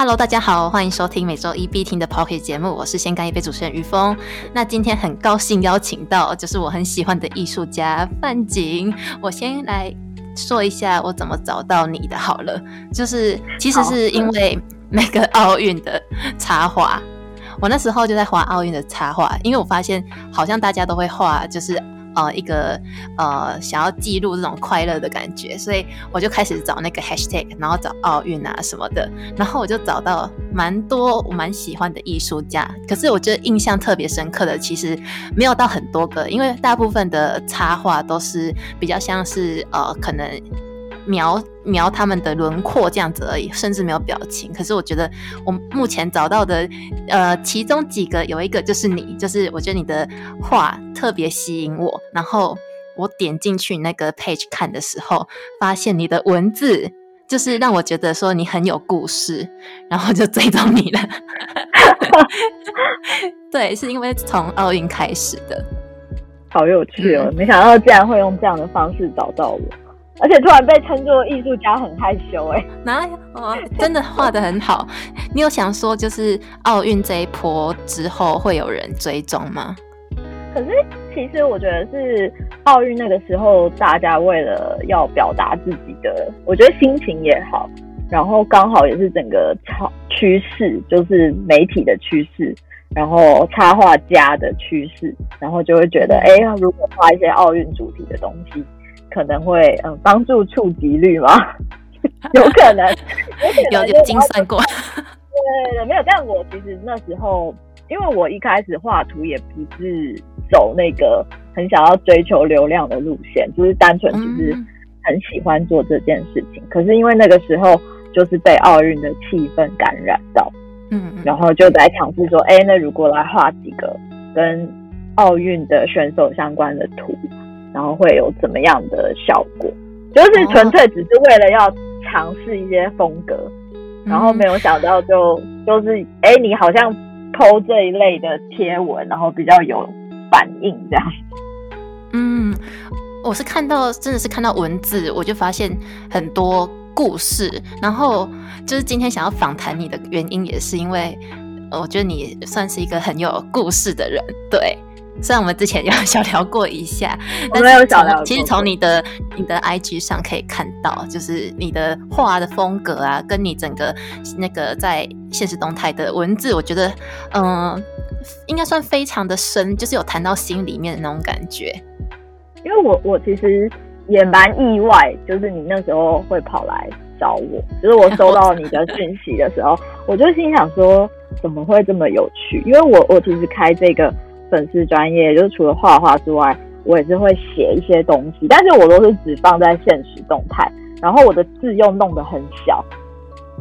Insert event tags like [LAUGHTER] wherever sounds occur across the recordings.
Hello，大家好，欢迎收听每周一必听的 Pocket 节目，我是先干一杯主持人于峰。那今天很高兴邀请到就是我很喜欢的艺术家范景。我先来说一下我怎么找到你的好了，就是其实是因为那个奥运的插画，我那时候就在画奥运的插画，因为我发现好像大家都会画，就是。呃，一个呃，想要记录这种快乐的感觉，所以我就开始找那个 hashtag，然后找奥运啊什么的，然后我就找到蛮多我蛮喜欢的艺术家。可是我觉得印象特别深刻的，其实没有到很多个，因为大部分的插画都是比较像是呃，可能。描描他们的轮廓这样子而已，甚至没有表情。可是我觉得我目前找到的，呃，其中几个有一个就是你，就是我觉得你的画特别吸引我。然后我点进去那个 page 看的时候，发现你的文字就是让我觉得说你很有故事，然后就追踪你了。[LAUGHS] 对，是因为从奥运开始的，好有趣哦！没想到竟然会用这样的方式找到我。而且突然被称作艺术家，很害羞哎。哪有？哦，真的画的很好。你有想说，就是奥运这一波之后会有人追踪吗？可是其实我觉得是奥运那个时候，大家为了要表达自己的，我觉得心情也好，然后刚好也是整个潮趋势，就是媒体的趋势，然后插画家的趋势，然后就会觉得，哎，如果画一些奥运主题的东西。可能会嗯帮助触及率吗？[LAUGHS] 有可能，有有精算过。对对，没有。但我其实那时候，因为我一开始画图也不是走那个很想要追求流量的路线，就是单纯只是很喜欢做这件事情。可是因为那个时候就是被奥运的气氛感染到，嗯，然后就在尝试说，哎，那如果来画几个跟奥运的选手相关的图。然后会有怎么样的效果？就是纯粹只是为了要尝试一些风格，然后没有想到就就是哎，你好像剖这一类的贴文，然后比较有反应这样。嗯，我是看到真的是看到文字，我就发现很多故事。然后就是今天想要访谈你的原因，也是因为我觉得你算是一个很有故事的人，对。虽然我们之前有 [LAUGHS] 小聊过一下，但是有小聊。其实从你的你的 IG 上可以看到，就是你的画的风格啊，跟你整个那个在现实动态的文字，我觉得嗯，应该算非常的深，就是有谈到心里面的那种感觉。因为我我其实也蛮意外，就是你那时候会跑来找我，就是我收到你的 [LAUGHS] 讯息的时候，我就心想说怎么会这么有趣？因为我我其实开这个。粉丝专业就是除了画画之外，我也是会写一些东西，但是我都是只放在现实动态，然后我的字又弄得很小，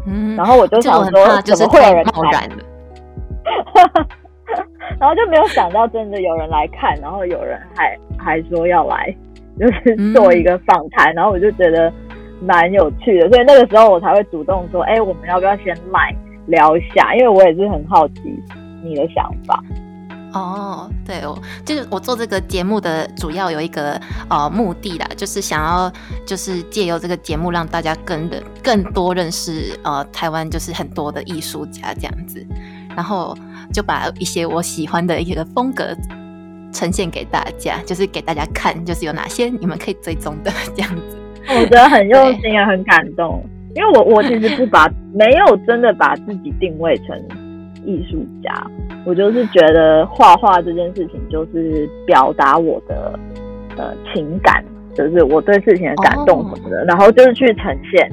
嗯，然后我就想说怎么会有人来？[LAUGHS] 然后就没有想到真的有人来看，然后有人还还说要来，就是做一个访谈，然后我就觉得蛮有趣的，所以那个时候我才会主动说，哎，我们要不要先来聊一下？因为我也是很好奇你的想法。哦，对哦，就是我做这个节目的主要有一个呃目的啦，就是想要就是借由这个节目让大家更的更多认识呃台湾就是很多的艺术家这样子，然后就把一些我喜欢的一个风格呈现给大家，就是给大家看，就是有哪些你们可以追踪的这样子。我觉得很用心也很感动，因为我我其实不把没有真的把自己定位成。艺术家，我就是觉得画画这件事情就是表达我的呃情感，就是我对事情的感动什么的，然后就是去呈现，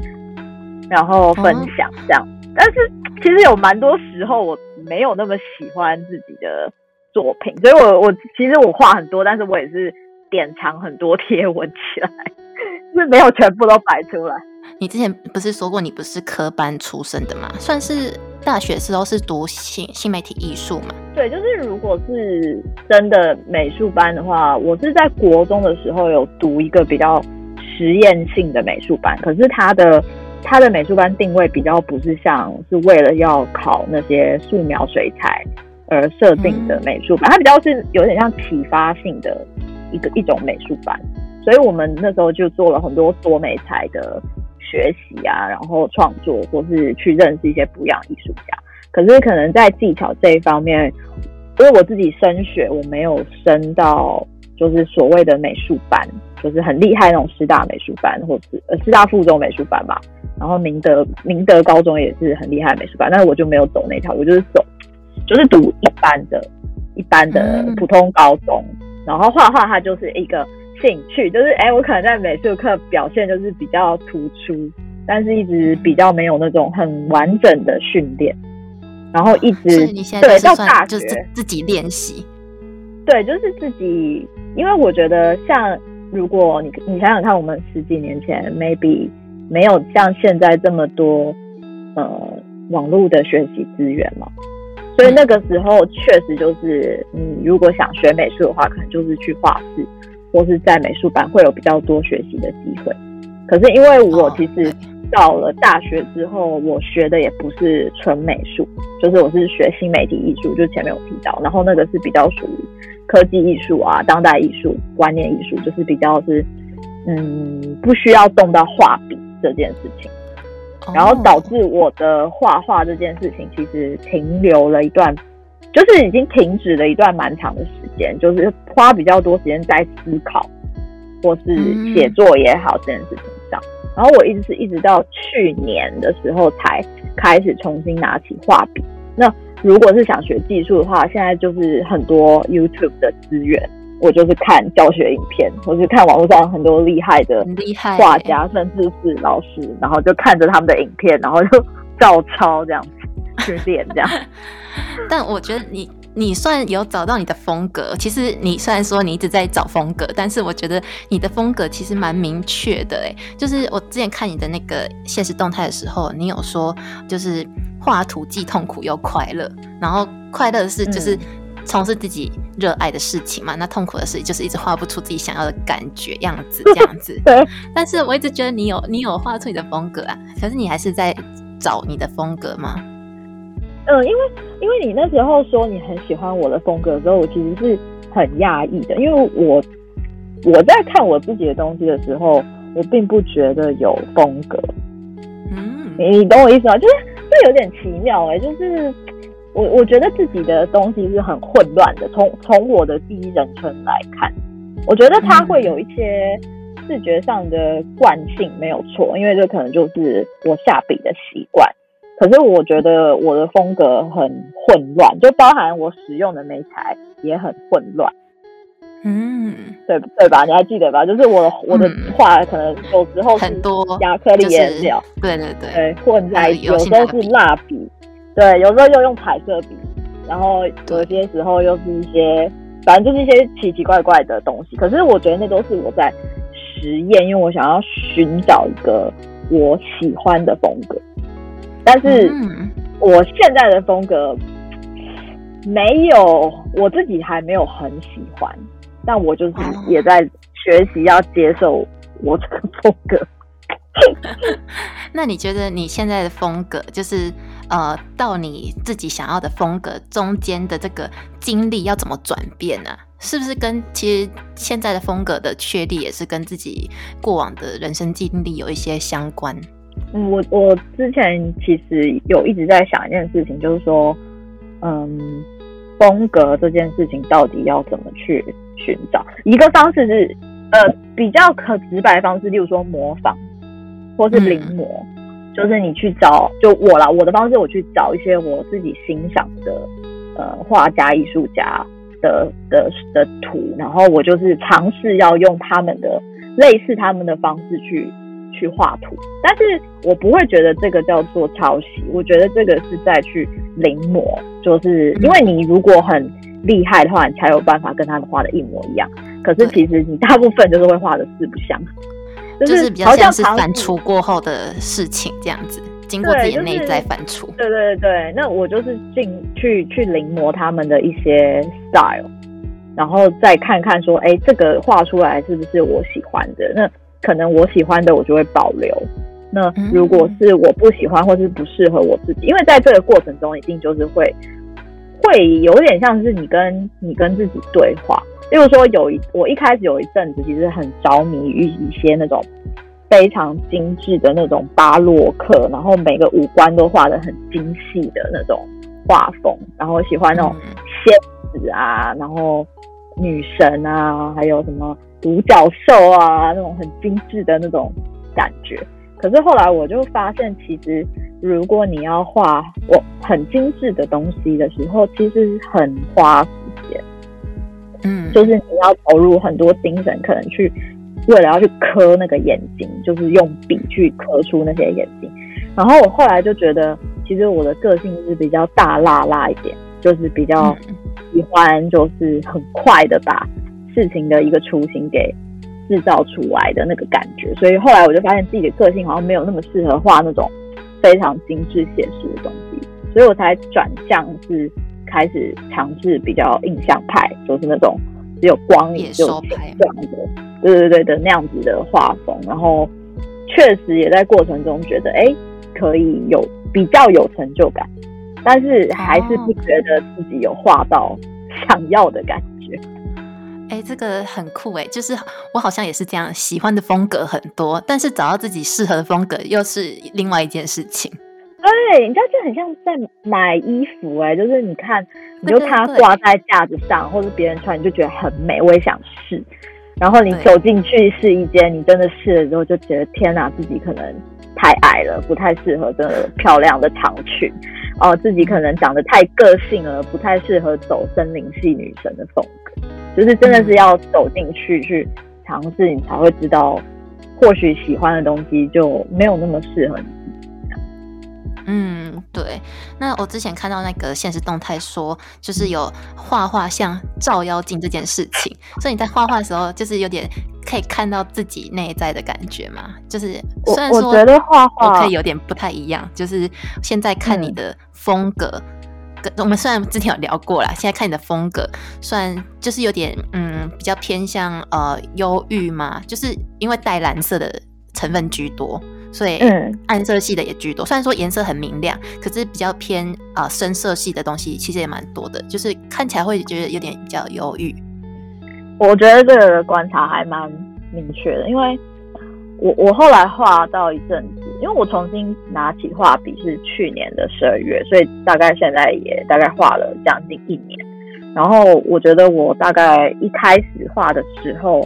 然后分享这样。但是其实有蛮多时候我没有那么喜欢自己的作品，所以我我其实我画很多，但是我也是典藏很多贴文起来，[LAUGHS] 是没有全部都摆出来。你之前不是说过你不是科班出身的吗？算是大学时候是读新新媒体艺术嘛？对，就是如果是真的美术班的话，我是在国中的时候有读一个比较实验性的美术班，可是他的他的美术班定位比较不是像是为了要考那些素描、水彩而设定的美术班，它比较是有点像启发性的一个一种美术班，所以我们那时候就做了很多多美彩的。学习啊，然后创作，或是去认识一些不一样的艺术家。可是可能在技巧这一方面，因为我自己升学，我没有升到就是所谓的美术班，就是很厉害那种师大美术班，或是呃师大附中美术班吧。然后明德明德高中也是很厉害的美术班，但是我就没有走那条，我就是走就是读一般的、一般的普通高中。然后画画它就是一个兴趣，就是哎，我可能在美术课表现就是比较突出，但是一直比较没有那种很完整的训练。然后一直对到大学自己练习，对，就是自己。因为我觉得像如果你你想想看，我们十几年前 maybe 没有像现在这么多呃网络的学习资源嘛。所以那个时候确实就是，你如果想学美术的话，可能就是去画室，或是在美术班会有比较多学习的机会。可是因为我其实到了大学之后，我学的也不是纯美术，就是我是学新媒体艺术，就前面有提到，然后那个是比较属于科技艺术啊、当代艺术、观念艺术，就是比较是嗯不需要动到画笔这件事情。然后导致我的画画这件事情其实停留了一段，就是已经停止了一段蛮长的时间，就是花比较多时间在思考或是写作也好这件事情上。然后我一直是一直到去年的时候才开始重新拿起画笔。那如果是想学技术的话，现在就是很多 YouTube 的资源。我就是看教学影片，或是看网络上很多厉害的画家，甚至是老师，然后就看着他们的影片，然后就照抄这样子去练这样。[LAUGHS] 但我觉得你你算有找到你的风格。其实你虽然说你一直在找风格，但是我觉得你的风格其实蛮明确的。哎，就是我之前看你的那个现实动态的时候，你有说就是画图既痛苦又快乐，然后快乐的是就是。从事自己热爱的事情嘛，那痛苦的事就是一直画不出自己想要的感觉样子，这样子。[LAUGHS] 对。但是我一直觉得你有你有画出你的风格啊，可是你还是在找你的风格吗？嗯，因为因为你那时候说你很喜欢我的风格的时候，我其实是很讶异的，因为我我在看我自己的东西的时候，我并不觉得有风格。嗯，你懂我意思吗？就是这有点奇妙哎，就是。我我觉得自己的东西是很混乱的。从从我的第一人称来看，我觉得它会有一些视觉上的惯性，没有错，因为这可能就是我下笔的习惯。可是我觉得我的风格很混乱，就包含我使用的媒材也很混乱。嗯，对对吧？你还记得吧？就是我我的画可能有时候很多亚克力颜料，对对对，混在一起，有时候是蜡笔。对，有时候又用彩色笔，然后有些时候又是一些，反正就是一些奇奇怪怪的东西。可是我觉得那都是我在实验，因为我想要寻找一个我喜欢的风格。但是我现在的风格没有我自己还没有很喜欢，但我就是也在学习要接受我这个风格。[LAUGHS] 那你觉得你现在的风格，就是呃，到你自己想要的风格中间的这个经历要怎么转变呢？是不是跟其实现在的风格的确立也是跟自己过往的人生经历有一些相关？嗯，我我之前其实有一直在想一件事情，就是说，嗯，风格这件事情到底要怎么去寻找？一个方式是呃比较可直白方式，例如说模仿。或是临摹，就是你去找，就我啦，我的方式，我去找一些我自己欣赏的呃画家、艺术家的的的图，然后我就是尝试要用他们的类似他们的方式去去画图，但是我不会觉得这个叫做抄袭，我觉得这个是在去临摹，就是因为你如果很厉害的话，你才有办法跟他们画的一模一样，可是其实你大部分就是会画的四不像。就是比较像是反刍过后的事情这样子，经过自己内在反刍。对对对那我就是进去去临摹他们的一些 style，然后再看看说，哎，这个画出来是不是我喜欢的？那可能我喜欢的我就会保留。那如果是我不喜欢或是不适合我自己，因为在这个过程中一定就是会会有点像是你跟你跟自己对话。例如说，有一我一开始有一阵子其实很着迷于一些那种非常精致的那种巴洛克，然后每个五官都画的很精细的那种画风，然后喜欢那种仙子啊，然后女神啊，还有什么独角兽啊，那种很精致的那种感觉。可是后来我就发现，其实如果你要画我很精致的东西的时候，其实很花时间。嗯，就是你要投入很多精神，可能去为了要去刻那个眼睛，就是用笔去刻出那些眼睛。然后我后来就觉得，其实我的个性是比较大辣辣一点，就是比较喜欢就是很快的把事情的一个雏形给。制造出来的那个感觉，所以后来我就发现自己的个性好像没有那么适合画那种非常精致写实的东西，所以我才转向是开始尝试比较印象派，就是那种只有光影就这样的，对对对的那样子的画风。然后确实也在过程中觉得，哎，可以有比较有成就感，但是还是不觉得自己有画到想要的感觉。哎，这个很酷哎，就是我好像也是这样，喜欢的风格很多，但是找到自己适合的风格又是另外一件事情。对，你知道就很像在买衣服哎，就是你看，你就它挂在架子上，或者别人穿，你就觉得很美，我也想试。然后你走进去试衣间，你真的试了之后，就觉得天哪，自己可能太矮了，不太适合这个漂亮的长裙。哦，自己可能长得太个性了，不太适合走森林系女神的风格。就是真的是要走进去去尝试，你才会知道，或许喜欢的东西就没有那么适合你。嗯，对。那我之前看到那个现实动态说，就是有画画像照妖镜这件事情，所以你在画画的时候，就是有点可以看到自己内在的感觉嘛。就是虽然说我觉得画画可以有点不太一样，就是现在看你的风格。我们虽然之前有聊过啦，现在看你的风格，算就是有点嗯比较偏向呃忧郁嘛，就是因为带蓝色的成分居多，所以暗色系的也居多。虽然说颜色很明亮，可是比较偏啊深色系的东西其实也蛮多的，就是看起来会觉得有点比较忧郁。我觉得这个观察还蛮明确的，因为我我后来画到一阵子。因为我重新拿起画笔是去年的十二月，所以大概现在也大概画了将近一年。然后我觉得我大概一开始画的时候，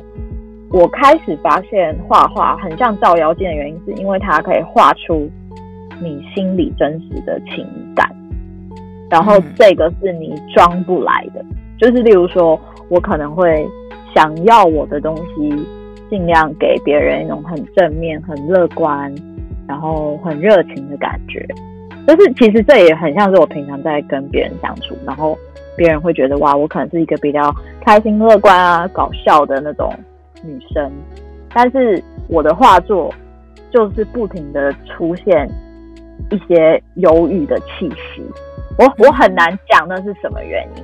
我开始发现画画很像照妖镜的原因，是因为它可以画出你心里真实的情感。然后这个是你装不来的，就是例如说我可能会想要我的东西尽量给别人一种很正面、很乐观。然后很热情的感觉，就是其实这也很像是我平常在跟别人相处，然后别人会觉得哇，我可能是一个比较开心、乐观啊、搞笑的那种女生，但是我的画作就是不停的出现一些忧郁的气息，我我很难讲那是什么原因，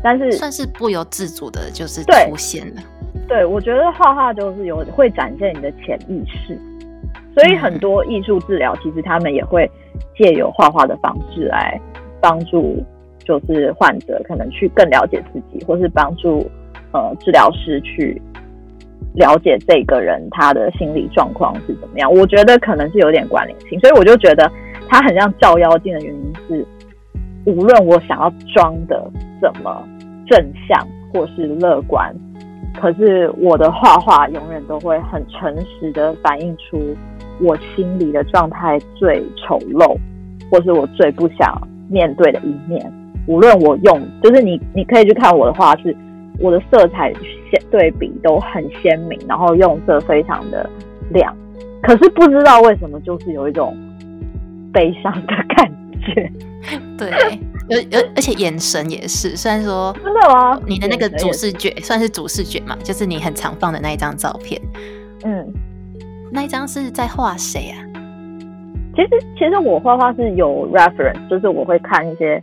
但是算是不由自主的，就是出现了。对，我觉得画画就是有会展现你的潜意识。所以很多艺术治疗，其实他们也会借由画画的方式来帮助，就是患者可能去更了解自己，或是帮助呃治疗师去了解这个人他的心理状况是怎么样。我觉得可能是有点关联性，所以我就觉得他很像照妖镜的原因是，无论我想要装的怎么正向或是乐观。可是我的画画永远都会很诚实的反映出我心里的状态最丑陋，或是我最不想面对的一面。无论我用，就是你，你可以去看我的画，是我的色彩鲜对比都很鲜明，然后用色非常的亮。可是不知道为什么，就是有一种悲伤的感觉。[LAUGHS] 对。而而而且眼神也是，虽然说真的吗？你的那个主视觉算是主视觉嘛，就是你很常放的那一张照片。嗯，那一张是在画谁啊？其实其实我画画是有 reference，就是我会看一些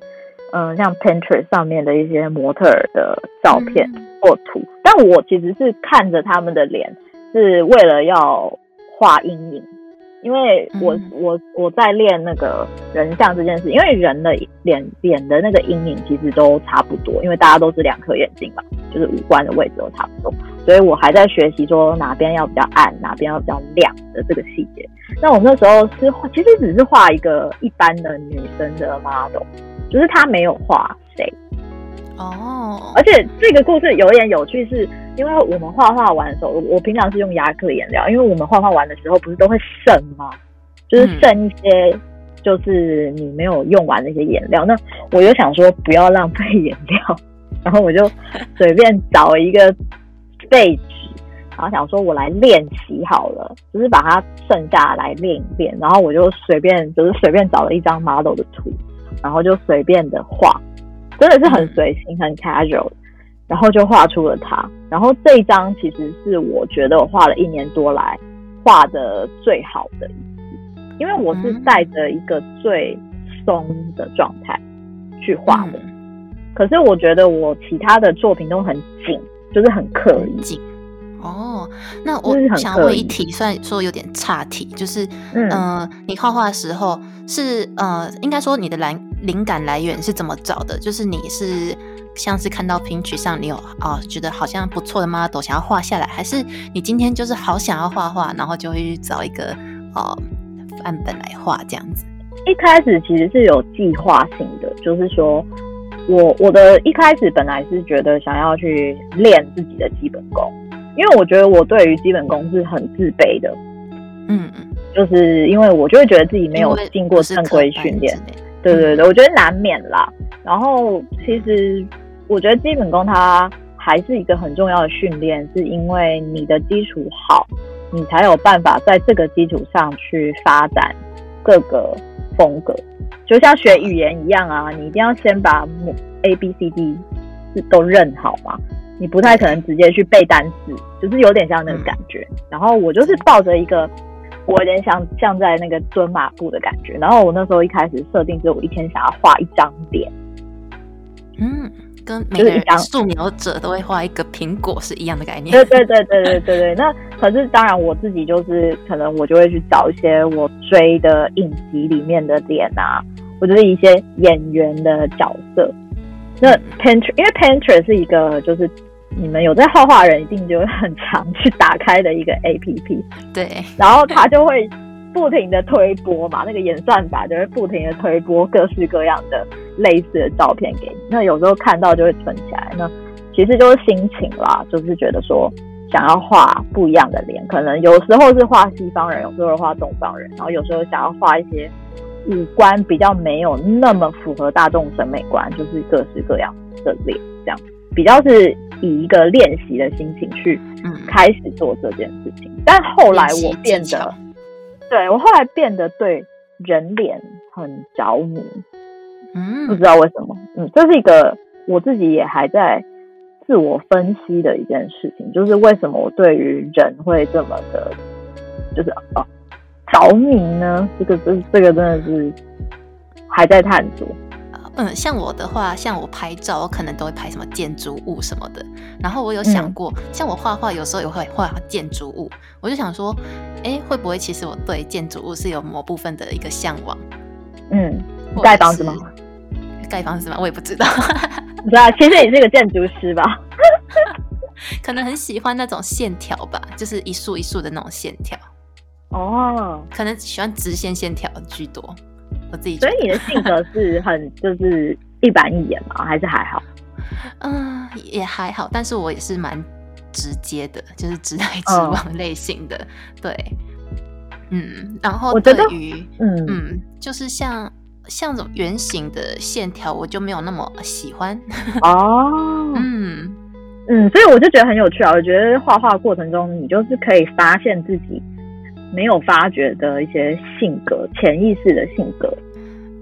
嗯，像 Pinterest 上面的一些模特的照片或图，但我其实是看着他们的脸，是为了要画阴影。因为我我我在练那个人像这件事，因为人的脸脸的那个阴影其实都差不多，因为大家都是两颗眼睛嘛，就是五官的位置都差不多。所以我还在学习说哪边要比较暗，哪边要比较亮的这个细节。那我那时候是画，其实只是画一个一般的女生的 model，就是她没有画谁。哦，而且这个故事有一点有趣，是因为我们画画完的时候，我我平常是用亚克颜料，因为我们画画完的时候不是都会剩吗？就是剩一些，就是你没有用完的一些颜料。那我就想说不要浪费颜料，然后我就随便找一个废纸，然后想说我来练习好了，就是把它剩下来练一练。然后我就随便就是随便找了一张 model 的图，然后就随便的画。真的是很随性、很 casual，然后就画出了它。然后这一张其实是我觉得我画了一年多来画的最好的一次，因为我是带着一个最松的状态去画的。可是我觉得我其他的作品都很紧，就是很刻意。哦，那我想问一题，虽然说有点岔题，就是，嗯，你画画的时候是，呃，应该说你的灵灵感来源是怎么找的？就是你是像是看到拼曲上你有啊，觉得好像不错的 model 想要画下来，还是你今天就是好想要画画，然后就会去找一个哦范本来画这样子？一开始其实是有计划性的，就是说我我的一开始本来是觉得想要去练自己的基本功。因为我觉得我对于基本功是很自卑的，嗯嗯，就是因为我就会觉得自己没有经过正规训练，对对对，我觉得难免啦。然后其实我觉得基本功它还是一个很重要的训练，是因为你的基础好，你才有办法在这个基础上去发展各个风格，就像学语言一样啊，你一定要先把 A B C D 是都认好嘛。你不太可能直接去背单词，就是有点像那个感觉。然后我就是抱着一个，我有点像像在那个蹲马步的感觉。然后我那时候一开始设定是我一天想要画一张脸，嗯，跟每个张素描者都会画一个苹果是一样的概念。对对对对对对对。那可是当然我自己就是可能我就会去找一些我追的影集里面的脸啊，或者是一些演员的角色。那 Painter 因为 Painter 是一个就是。你们有在画画人一定就会很常去打开的一个 [LAUGHS] A P P，对，然后它就会不停的推播嘛，那个演算法就会不停的推播各式各样的类似的照片给你。那有时候看到就会存起来，那其实就是心情啦，就是觉得说想要画不一样的脸，可能有时候是画西方人，有时候画东方人，然后有时候想要画一些五官比较没有那么符合大众审美观，就是各式各样的脸这样。比较是以一个练习的心情去开始做这件事情，但后来我变得，对我后来变得对人脸很着迷，嗯，不知道为什么，嗯，这是一个我自己也还在自我分析的一件事情，就是为什么我对于人会这么的，就是啊着迷呢？这个这这个真的是还在探索。嗯，像我的话，像我拍照，我可能都会拍什么建筑物什么的。然后我有想过，像我画画，有时候也会画建筑物。我就想说，哎，会不会其实我对建筑物是有某部分的一个向往？嗯，盖房子吗？盖房子吗？我也不知道。[LAUGHS] 对啊，其实你是个建筑师吧？[LAUGHS] 可能很喜欢那种线条吧，就是一束一束的那种线条。哦，可能喜欢直线线条居多。我自己，所以你的性格是很就是一板一眼吗？还是还好？嗯，[LAUGHS] 也还好，但是我也是蛮直接的，就是直来直往类型的。对，嗯，然后对于嗯嗯，就是像像这种圆形的线条，我就没有那么喜欢。[LAUGHS] 哦，嗯嗯，所以我就觉得很有趣啊！我觉得画画过程中，你就是可以发现自己。没有发觉的一些性格，潜意识的性格。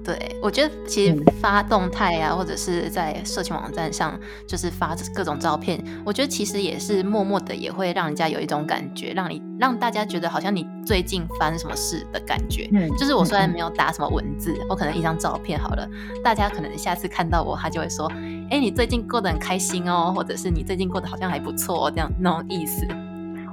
对，我觉得其实发动态啊，或者是在社群网站上，就是发各种照片，我觉得其实也是默默的，也会让人家有一种感觉，让你让大家觉得好像你最近发生什么事的感觉。嗯，就是我虽然没有打什么文字，我可能一张照片好了，大家可能下次看到我，他就会说：“哎，你最近过得很开心哦，或者是你最近过得好像还不错，哦这样那种意思。”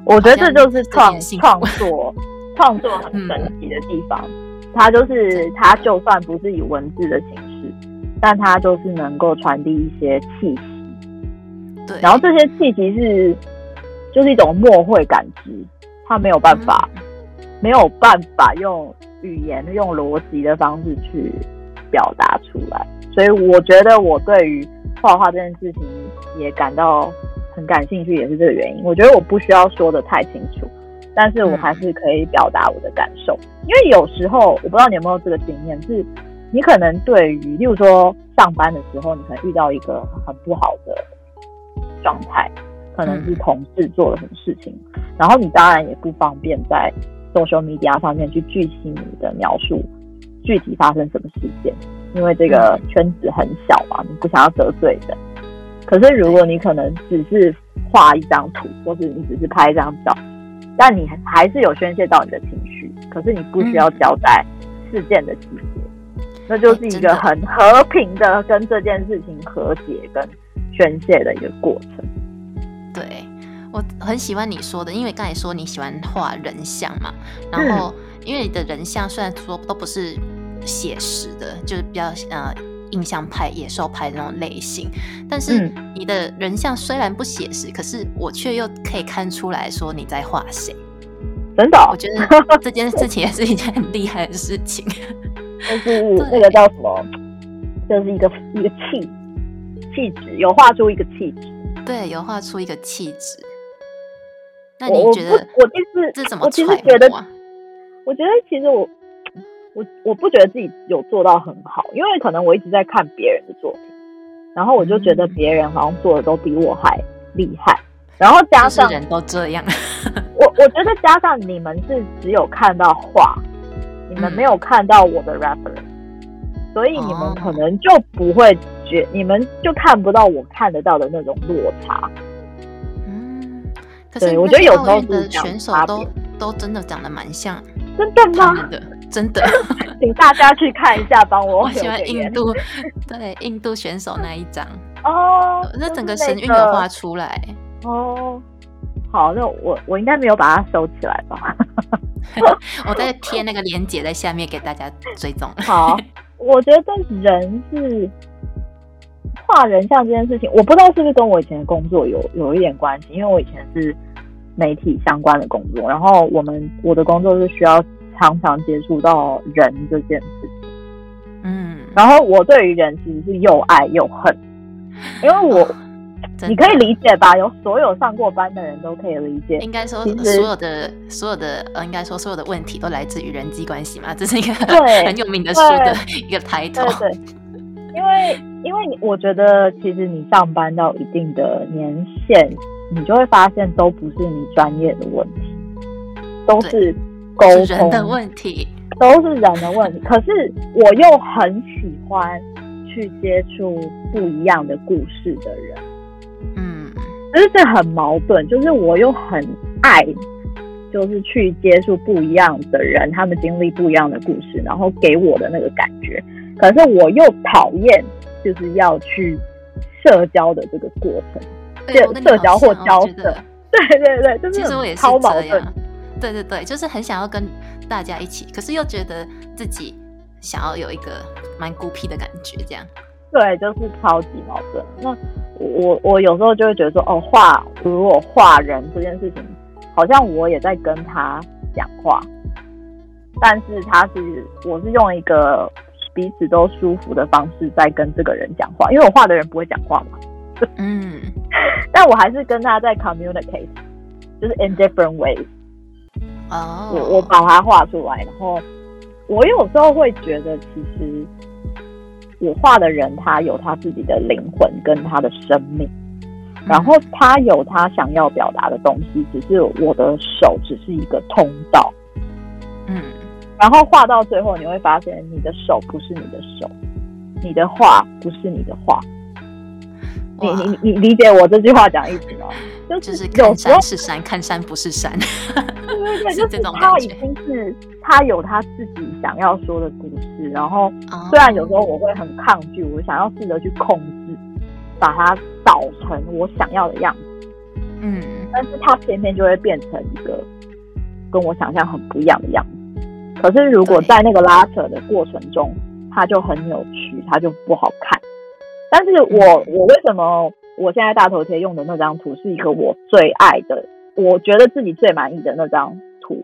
我觉得这就是创创作，[LAUGHS] 创作很神奇的地方。它就是它，就算不是以文字的形式，但它就是能够传递一些气息。对，然后这些气息是就是一种默会感知，它没有办法，没有办法用语言、用逻辑的方式去表达出来。所以我觉得我对于画画这件事情也感到很感兴趣，也是这个原因。我觉得我不需要说的太清楚，但是我还是可以表达我的感受。因为有时候我不知道你有没有这个经验，是你可能对于，例如说上班的时候，你可能遇到一个很不好的状态，可能是同事做了什么事情，然后你当然也不方便在 social media 上面去具体你的描述，具体发生什么事件，因为这个圈子很小嘛，你不想要得罪人。可是如果你可能只是画一张图，或是你只是拍一张照，但你还是有宣泄到你的情绪，可是你不需要交代事件的细节，那就是一个很和平的跟这件事情和解跟宣泄的一个过程。对我很喜欢你说的，因为刚才说你喜欢画人像嘛，然后因为你的人像虽然说都不是写实的，就是比较呃。印象派、野兽派那种类型，但是你的人像虽然不写实，可是我却又可以看出来说你在画谁。真的，我觉得 [LAUGHS] 这件事情也是一件很厉害的事情。就是那个叫什么，就是一个一个气气质，有画出一个气质。对，有画出一个气质。那你觉得我其实这怎么其实觉得，我觉得其实我。我我不觉得自己有做到很好，因为可能我一直在看别人的作品，然后我就觉得别人好像做的都比我还厉害，然后加上人都这样，我我觉得加上你们是只有看到画，你们没有看到我的 reference，所以你们可能就不会觉，你们就看不到我看得到的那种落差。嗯，可是我觉得有时候的选手都都真的长得蛮像，真的吗？真的，[LAUGHS] 请大家去看一下，帮我。我喜欢印度，对印度选手那一张哦，那整个神韵有画出来哦。好，那我我应该没有把它收起来吧？[LAUGHS] 我在贴那个链接在下面给大家追踪。[LAUGHS] 好，我觉得人是画人像这件事情，我不知道是不是跟我以前的工作有有一点关系，因为我以前是媒体相关的工作，然后我们我的工作是需要。常常接触到人这件事情，嗯，然后我对于人其实是又爱又恨，因为我你可以理解吧？有所有上过班的人都可以理解。应该说，所有的所有的呃，应该说所有的问题都来自于人际关系嘛，这是一个 [LAUGHS] 很有名的书的一个抬头。对，因为因为我觉得其实你上班到一定的年限，你就会发现都不是你专业的问题，都是。沟通。的问题都是人的问题，[LAUGHS] 可是我又很喜欢去接触不一样的故事的人，嗯，就是这很矛盾，就是我又很爱，就是去接触不一样的人，他们经历不一样的故事，然后给我的那个感觉，可是我又讨厌就是要去社交的这个过程，社社交或交涉，对对对，就是超矛盾。对对对，就是很想要跟大家一起，可是又觉得自己想要有一个蛮孤僻的感觉，这样。对，就是超级矛盾。那我我有时候就会觉得说，哦，画如果画人这件事情，好像我也在跟他讲话，但是他是我是用一个彼此都舒服的方式在跟这个人讲话，因为我画的人不会讲话嘛。嗯。[LAUGHS] 但我还是跟他在 communicate，就是 in different ways。哦，我我把它画出来，然后我有时候会觉得，其实我画的人他有他自己的灵魂跟他的生命，然后他有他想要表达的东西，只是我的手只是一个通道。嗯，然后画到最后，你会发现你的手不是你的手，你的画不是你的画。你你你理解我这句话讲意思吗？就是看山是山，看山不是山。对对 [LAUGHS] 对，就是他已经是他有他自己想要说的故事，然后虽然有时候我会很抗拒，我想要试着去控制，把它导成我想要的样子。嗯，但是他偏偏就会变成一个跟我想象很不一样的样子。可是如果在那个拉扯的过程中，他就很扭曲，他就不好看。但是我我为什么我现在大头贴用的那张图是一个我最爱的我觉得自己最满意的那张图，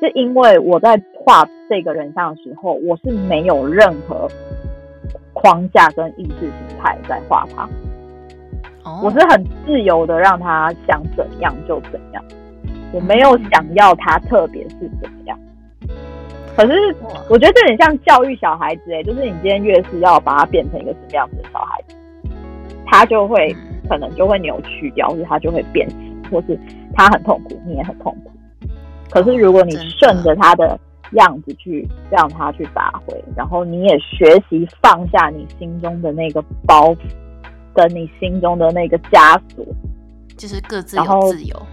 是因为我在画这个人像的时候，我是没有任何框架跟意识形态在画他。我是很自由的，让他想怎样就怎样，我没有想要他特别是怎么样。可是我觉得这点像教育小孩子，哎，就是你今天越是要把他变成一个什么样子的小孩子，他就会可能就会扭曲掉，或者他就会变形，或是他很痛苦，你也很痛苦。可是如果你顺着他的样子去让他去发挥，然后你也学习放下你心中的那个包袱。跟你心中的那个枷锁，就是各自有自由，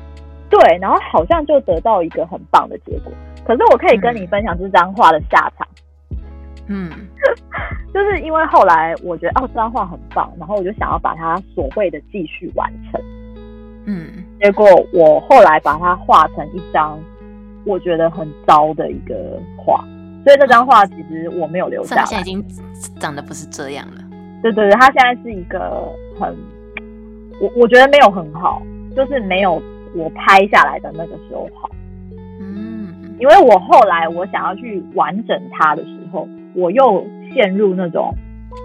对，然后好像就得到一个很棒的结果。可是我可以跟你分享这张画的下场，嗯，就是因为后来我觉得哦这张画很棒，然后我就想要把它所谓的继续完成，嗯，结果我后来把它画成一张我觉得很糟的一个画，所以这张画其实我没有留下，现在已经长得不是这样了。对对对，它现在是一个很，我我觉得没有很好，就是没有我拍下来的那个时候好。嗯，因为我后来我想要去完整它的时候，我又陷入那种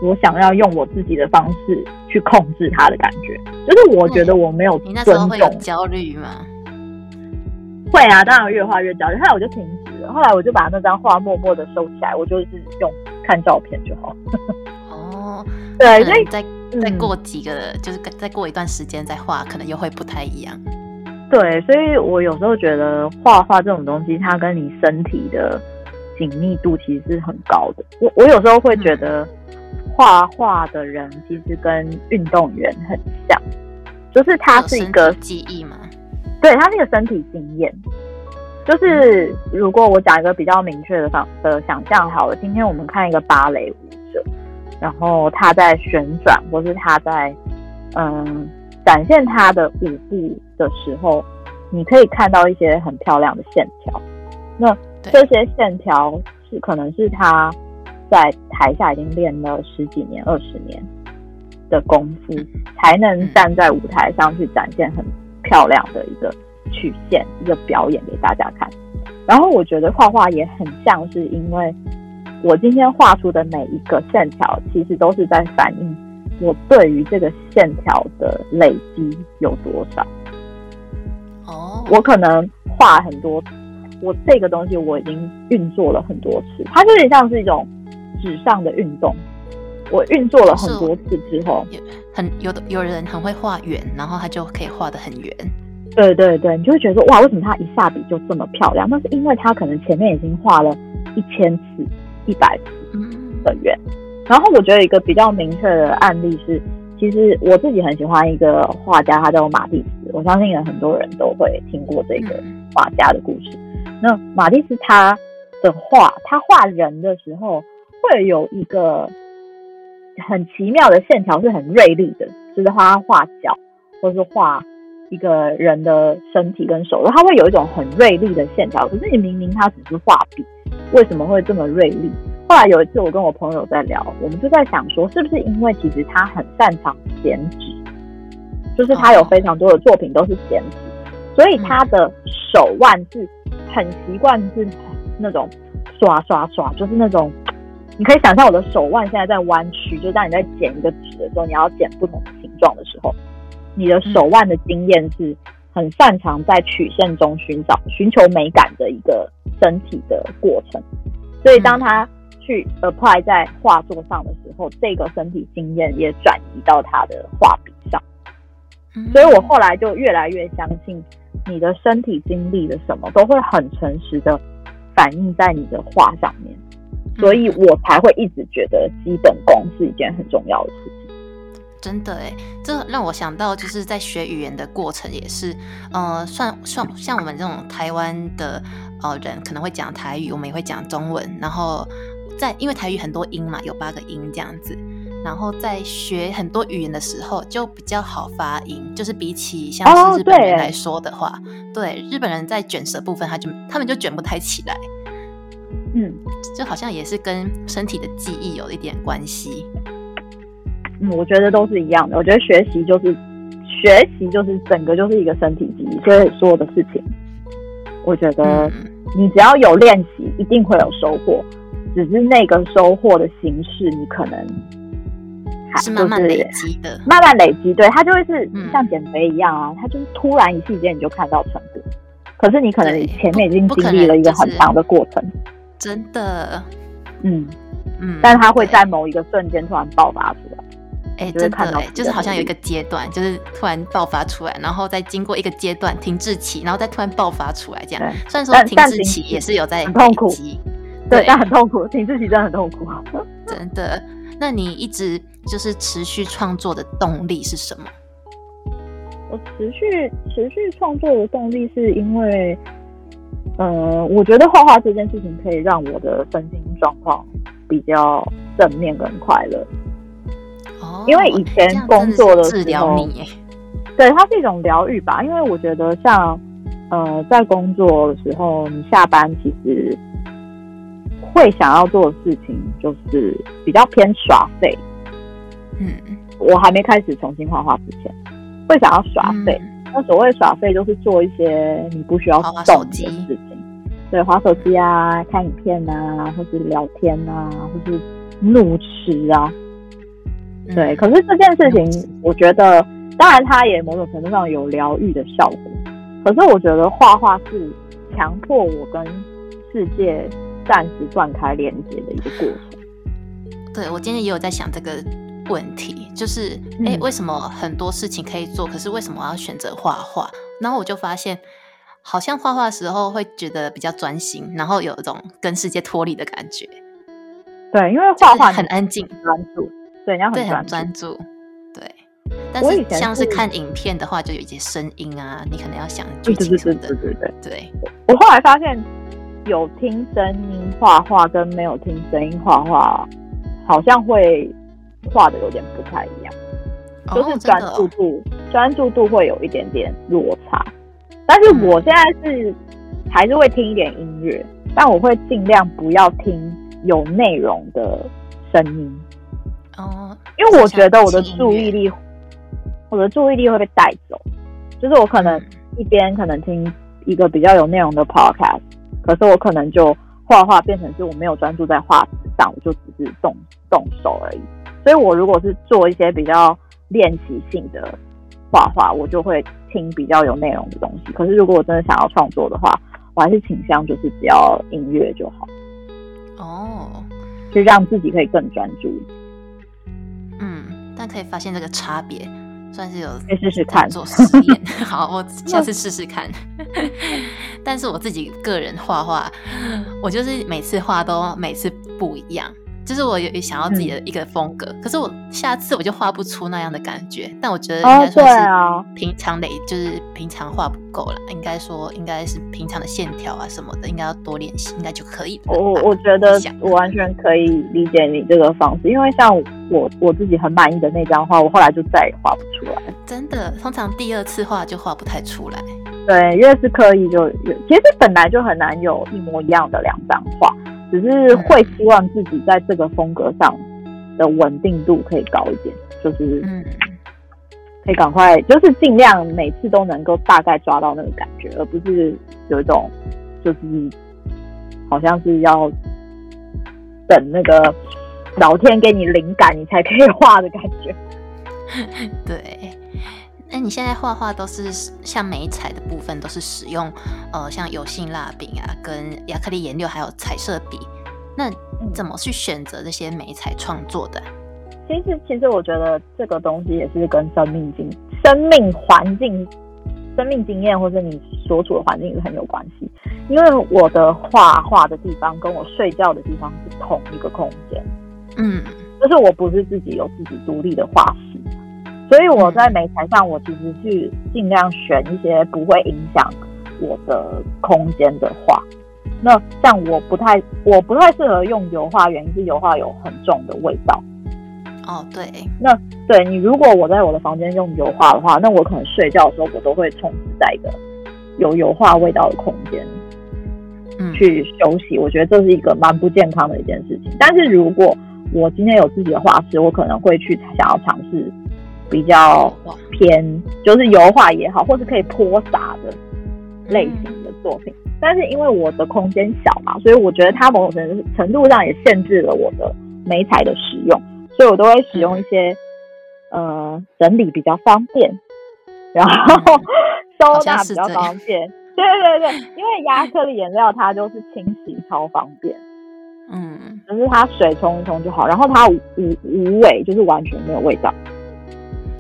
我想要用我自己的方式去控制他的感觉，就是我觉得我没有你那时候会有焦虑吗？会啊，当然越画越焦虑。后来我就停止了，后来我就把那张画默默的收起来，我就是用看照片就好。哦。对，所以再再过几个，就是再过一段时间再画，可能又会不太一样。对，所以我有时候觉得画画这种东西，它跟你身体的紧密度其实是很高的。我我有时候会觉得画画的人其实跟运动员很像，就是他是一个记忆嘛。对，他是一个身体经验。就是如果我讲一个比较明确的方的想象好了，今天我们看一个芭蕾舞者。然后他在旋转，或是他在嗯展现他的舞步的时候，你可以看到一些很漂亮的线条。那这些线条是可能是他在台下已经练了十几年、二十年的功夫，才能站在舞台上去展现很漂亮的一个曲线、一个表演给大家看。然后我觉得画画也很像是因为。我今天画出的每一个线条，其实都是在反映我对于这个线条的累积有多少。哦，我可能画很多，我这个东西我已经运作了很多次，它有点像是一种纸上的运动。我运作了很多次之后，很有的有人很会画圆，然后他就可以画的很圆。对对对，你就会觉得说哇，为什么他一下笔就这么漂亮？那是因为他可能前面已经画了一千次。一百次的圆，然后我觉得一个比较明确的案例是，其实我自己很喜欢一个画家，他叫马蒂斯。我相信有很多人都会听过这个画家的故事。那马蒂斯他的画，他画人的时候会有一个很奇妙的线条，是很锐利的，就是他画脚或是画一个人的身体跟手，他会有一种很锐利的线条。可是你明明他只是画笔。为什么会这么锐利？后来有一次，我跟我朋友在聊，我们就在想说，是不是因为其实他很擅长剪纸，就是他有非常多的作品都是剪纸，所以他的手腕是很习惯是那种刷刷刷，就是那种你可以想象我的手腕现在在弯曲，就当你在剪一个纸的时候，你要剪不同的形状的时候，你的手腕的经验是很擅长在曲线中寻找、寻求美感的一个。身体的过程，所以当他去 apply 在画作上的时候，这个身体经验也转移到他的画笔上。所以我后来就越来越相信，你的身体经历了什么，都会很诚实的反映在你的画上面。所以我才会一直觉得基本功是一件很重要的事情。真的哎，这让我想到，就是在学语言的过程也是，呃，算算像我们这种台湾的呃人，可能会讲台语，我们也会讲中文，然后在因为台语很多音嘛，有八个音这样子，然后在学很多语言的时候就比较好发音，就是比起像是日本人来说的话，对日本人在卷舌部分，他就他们就卷不太起来，嗯，就好像也是跟身体的记忆有一点关系。嗯，我觉得都是一样的。我觉得学习就是学习就是整个就是一个身体记忆，所以所有的事情，我觉得你只要有练习，一定会有收获。只是那个收获的形式，你可能是慢慢累积的，慢慢累积，对，它就会是像减肥一样啊，它就是突然一瞬间你就看到成果。可是你可能前面已经经历了一个很长的过程，真的，嗯嗯，但是它会在某一个瞬间突然爆发出来。哎，真的哎，就是好像有一个阶段，就是突然爆发出来，然后再经过一个阶段停滞期，然后再突然爆发出来，这样。虽然说停滞期也是有在很痛苦，对，但很痛苦，停滞期真的很痛苦。真的，那你一直就是持续创作的动力是什么？我持续持续创作的动力是因为，呃，我觉得画画这件事情可以让我的身心状况比较正面跟快乐。哦因为以前工作的时候，对它是一种疗愈吧。因为我觉得像呃，在工作的时候，你下班其实会想要做的事情就是比较偏耍废。嗯，我还没开始重新画画之前，会想要耍废。那所谓耍废，就是做一些你不需要动的事情，对，划手机啊，看影片啊，或是聊天啊，或是怒吃啊。对，可是这件事情，我觉得，当然它也某种程度上有疗愈的效果。可是我觉得画画是强迫我跟世界暂时断开连接的一个过程。对，我今天也有在想这个问题，就是，哎，为什么很多事情可以做，可是为什么要选择画画？然后我就发现，好像画画的时候会觉得比较专心，然后有一种跟世界脱离的感觉。对，因为画画很安静、专注。对，要很专注。对，但是像是看影片的话，就有一些声音啊，你可能要想剧情什么的。对对对对。我后来发现，有听声音画画跟没有听声音画画，好像会画的有点不太一样，就是专注度专注度会有一点点落差。但是我现在是还是会听一点音乐，但我会尽量不要听有内容的声音。哦，因为我觉得我的注意力，我的注意力会被带走。就是我可能一边可能听一个比较有内容的 podcast，可是我可能就画画变成是我没有专注在画纸上，我就只是动动手而已。所以我如果是做一些比较练习性的画画，我就会听比较有内容的东西。可是如果我真的想要创作的话，我还是倾向就是只要音乐就好。哦，就让自己可以更专注。嗯但可以发现这个差别，算是有试试看做实验。[LAUGHS] 好，我下次试试看。[LAUGHS] 但是我自己个人画画，我就是每次画都每次不一样。就是我有想要自己的一个风格，可是我下次我就画不出那样的感觉。但我觉得应该说是平常累，就是平常画不够了。应该说应该是平常的线条啊什么的，应该要多练习，应该就可以。我我觉得我完全可以理解你这个方式，因为像我我自己很满意的那张画，我后来就再也画不出来。真的，通常第二次画就画不太出来。对，越是刻意就越，其实本来就很难有一模一样的两张画。只是会希望自己在这个风格上的稳定度可以高一点，就是可以赶快，就是尽量每次都能够大概抓到那个感觉，而不是有一种就是好像是要等那个老天给你灵感，你才可以画的感觉。[LAUGHS] 对。那你现在画画都是像美彩的部分，都是使用呃像油性蜡笔啊，跟亚克力颜料，还有彩色笔。那怎么去选择这些美彩创作的？其实，其实我觉得这个东西也是跟生命经、生命环境、生命经验，或者你所处的环境是很有关系。因为我的画画的地方跟我睡觉的地方是同一个空间，嗯，就是我不是自己有自己独立的画室。所以我在美材上，我其实是尽量选一些不会影响我的空间的画。那像我不太，我不太适合用油画，原因是油画有很重的味道。哦，对。那对你，如果我在我的房间用油画的话，那我可能睡觉的时候，我都会充斥在一个有油画味道的空间，嗯，去休息。我觉得这是一个蛮不健康的一件事情。但是如果我今天有自己的画室，我可能会去想要尝试。比较偏，就是油画也好，或是可以泼洒的类型的作品。但是因为我的空间小嘛，所以我觉得它某种程程度上也限制了我的美彩的使用，所以我都会使用一些呃整理比较方便，然后 [LAUGHS] 收纳比较方便。对对对，因为亚克力颜料它就是清洗超方便，嗯，就是它水冲一冲就好，然后它无无无味，就是完全没有味道。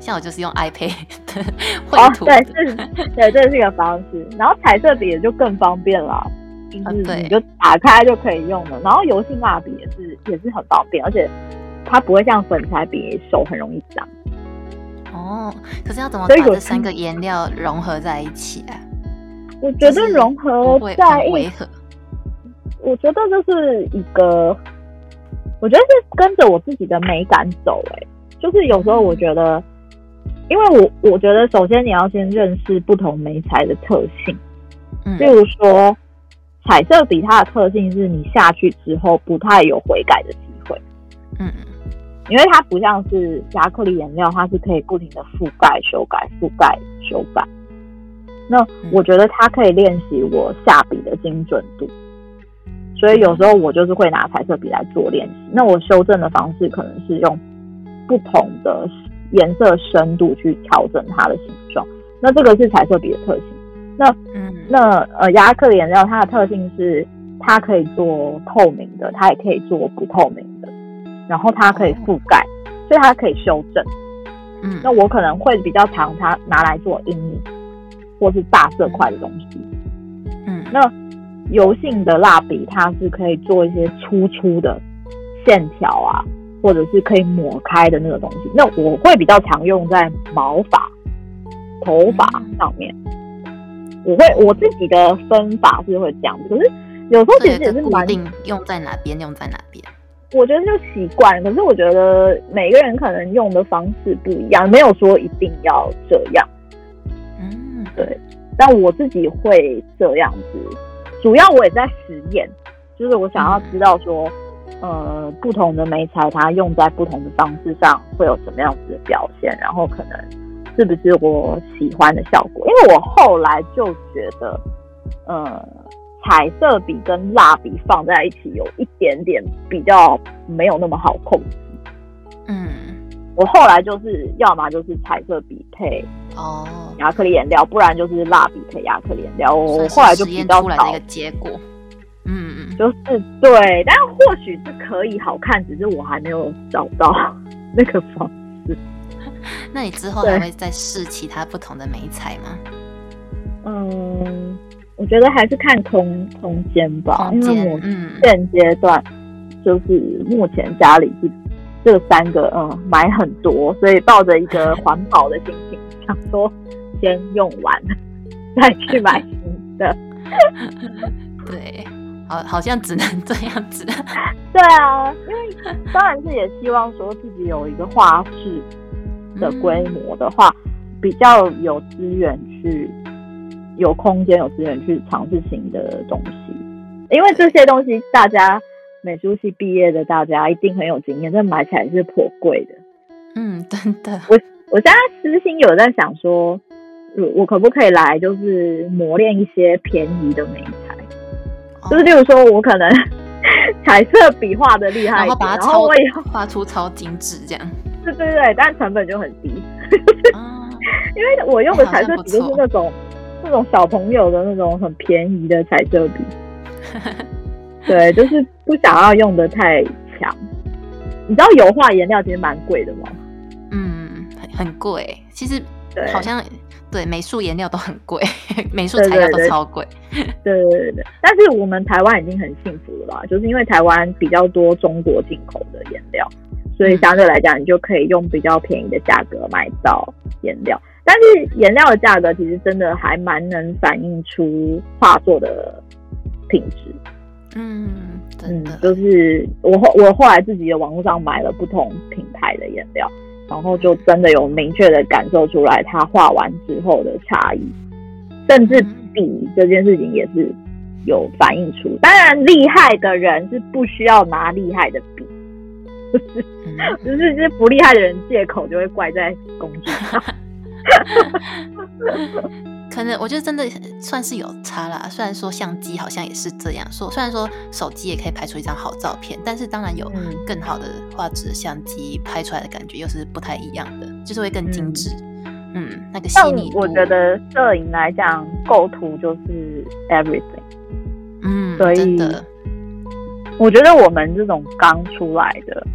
像我就是用 iPad 绘图，对，是，对，这是一个方式。然后彩色笔也就更方便了，就是你就打开就可以用了。然后油性蜡笔也是也是很方便，而且它不会像粉彩笔手很容易脏。哦，可是要怎么把这三个颜料融合在一起啊？我觉得融合在一起，我觉得就是一个，我觉得是跟着我自己的美感走。哎，就是有时候我觉得。因为我我觉得，首先你要先认识不同媒材的特性，嗯，例如说彩色笔，它的特性是你下去之后不太有悔改的机会，嗯，因为它不像是亚克力颜料，它是可以不停的覆盖、修改、覆盖、修改。那我觉得它可以练习我下笔的精准度，所以有时候我就是会拿彩色笔来做练习。那我修正的方式可能是用不同的。颜色深度去调整它的形状，那这个是彩色笔的特性。那嗯，那呃，亚克力颜料它的特性是它可以做透明的，它也可以做不透明的，然后它可以覆盖，所以它可以修正。嗯，那我可能会比较常它拿来做阴影或是大色块的东西。嗯，那油性的蜡笔它是可以做一些粗粗的线条啊。或者是可以抹开的那个东西，那我会比较常用在毛发、头发上面。我会我自己的分法是会这样子，可是有时候其实也是蛮定用在哪边用在哪边。我觉得就习惯，可是我觉得每个人可能用的方式不一样，没有说一定要这样。嗯，对。但我自己会这样子，主要我也在实验，就是我想要知道说。呃，不同的媒材，它用在不同的方式上会有什么样子的表现？然后可能是不是我喜欢的效果？因为我后来就觉得，呃，彩色笔跟蜡笔放在一起有一点点比较没有那么好控制。嗯，我后来就是要么就是彩色笔配哦亚克力颜料，不然就是蜡笔配亚克力颜料。我后来就比较少。一个结果。嗯嗯，就是对，但或许是可以好看，只是我还没有找到 [LAUGHS] 那个方式。那你之后还会再试其他不同的美彩吗？嗯，我觉得还是看空空间吧，因为我现阶段就是目前家里是这三个，嗯，买很多，所以抱着一个环保的心情，想说先用完 [LAUGHS] 再去买新的。[LAUGHS] 对。好，好像只能这样子。[LAUGHS] 对啊，因为当然是也希望说自己有一个画室的规模的话，比较有资源去，有空间有资源去尝试新的东西。因为这些东西，大家美术系毕业的大家一定很有经验，这买起来是颇贵的。嗯，真的。我我现在私心有在想说，我可不可以来就是磨练一些便宜的美材。就是，例如说，我可能 [LAUGHS] 彩色笔画的厉害，然后把它我也画出超精致这样。[LAUGHS] 对对对，但成本就很低。[LAUGHS] 因为我用的彩色笔就是那种那种小朋友的那种很便宜的彩色笔。对，就是不想要用的太强。你知道油画颜料其实蛮贵的吗？嗯，很很贵。其实好像。对，美术颜料都很贵，美术材料都超贵。[LAUGHS] 对对对对，但是我们台湾已经很幸福了吧？就是因为台湾比较多中国进口的颜料，所以相对来讲，你就可以用比较便宜的价格买到颜料。但是颜料的价格其实真的还蛮能反映出画作的品质。嗯，嗯，就是我后我后来自己的网络上买了不同品牌的颜料。然后就真的有明确的感受出来，他画完之后的差异，甚至笔这件事情也是有反映出。当然，厉害的人是不需要拿厉害的笔，只是 [LAUGHS] 就是就是不厉害的人借口就会怪在工具上。[LAUGHS] 可能我觉得真的算是有差啦。虽然说相机好像也是这样说，虽然说手机也可以拍出一张好照片，但是当然有更好的画质的相机拍出来的感觉又是不太一样的，就是会更精致。嗯，那个细腻我觉得摄影来讲，构图就是 everything。嗯，所以我觉得我们这种刚出来的，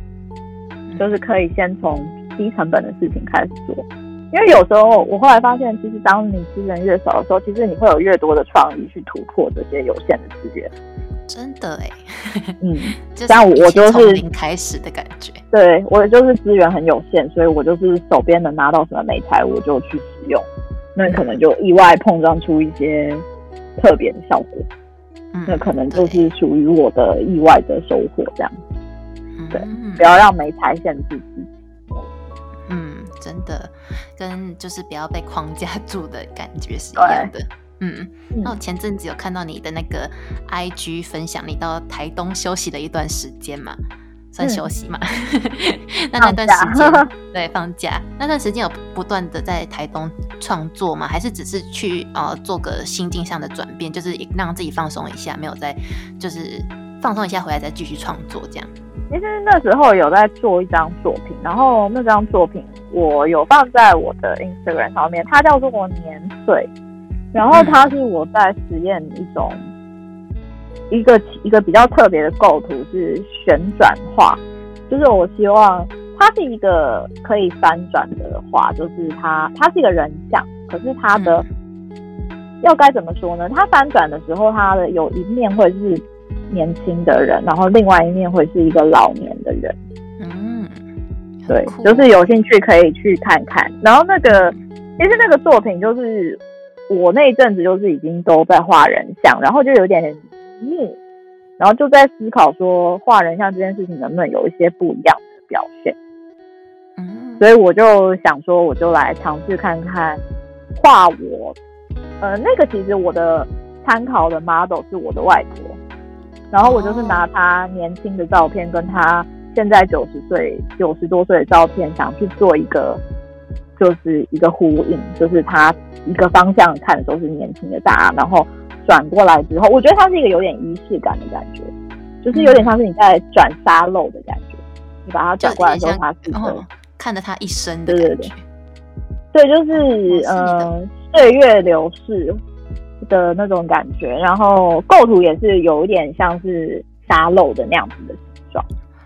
就是可以先从低成本的事情开始做。因为有时候我后来发现，其实当你资源越少的时候，其实你会有越多的创意去突破这些有限的资源。真的哎，[LAUGHS] 嗯，像我就是零开始的感觉。对我就是资源很有限，所以我就是手边能拿到什么美材，我就去使用。那可能就意外碰撞出一些特别的效果，那可能就是属于我的意外的收获。这样，对，不要让美材限制自己。嗯，真的，跟就是不要被框架 [LAUGHS] 住的感觉是一样的。嗯，那我前阵子有看到你的那个 IG 分享，你到台东休息了一段时间嘛，算休息嘛？[LAUGHS] 那那段时间，[LAUGHS] 对，放假那段时间有不断的在台东创作吗？还是只是去呃做个心境上的转变，就是让自己放松一下，没有再就是放松一下回来再继续创作这样？其实那时候有在做一张作品，然后那张作品我有放在我的 Instagram 上面，它叫做我年岁。然后它是我在实验一种一个一个比较特别的构图，是旋转画，就是我希望它是一个可以翻转的画，就是它它是一个人像，可是它的要该怎么说呢？它翻转的时候，它的有一面会是年轻的人，然后另外一面会是一个老年的人。嗯，对，就是有兴趣可以去看看。然后那个其实那个作品就是。我那一阵子就是已经都在画人像，然后就有点腻，然后就在思考说画人像这件事情能不能有一些不一样的表现。嗯，所以我就想说，我就来尝试看看画我。呃，那个其实我的参考的 model 是我的外婆，然后我就是拿他年轻的照片跟他现在九十岁、九十多岁的照片，想去做一个。就是一个呼应，就是他一个方向看的都是年轻的大，然后转过来之后，我觉得他是一个有点仪式感的感觉，就是有点像是你在转沙漏的感觉。你把它转过来之后，它是看着他一生的感觉。对，就是呃岁月流逝的那种感觉，然后构图也是有一点像是沙漏的那样子的形状。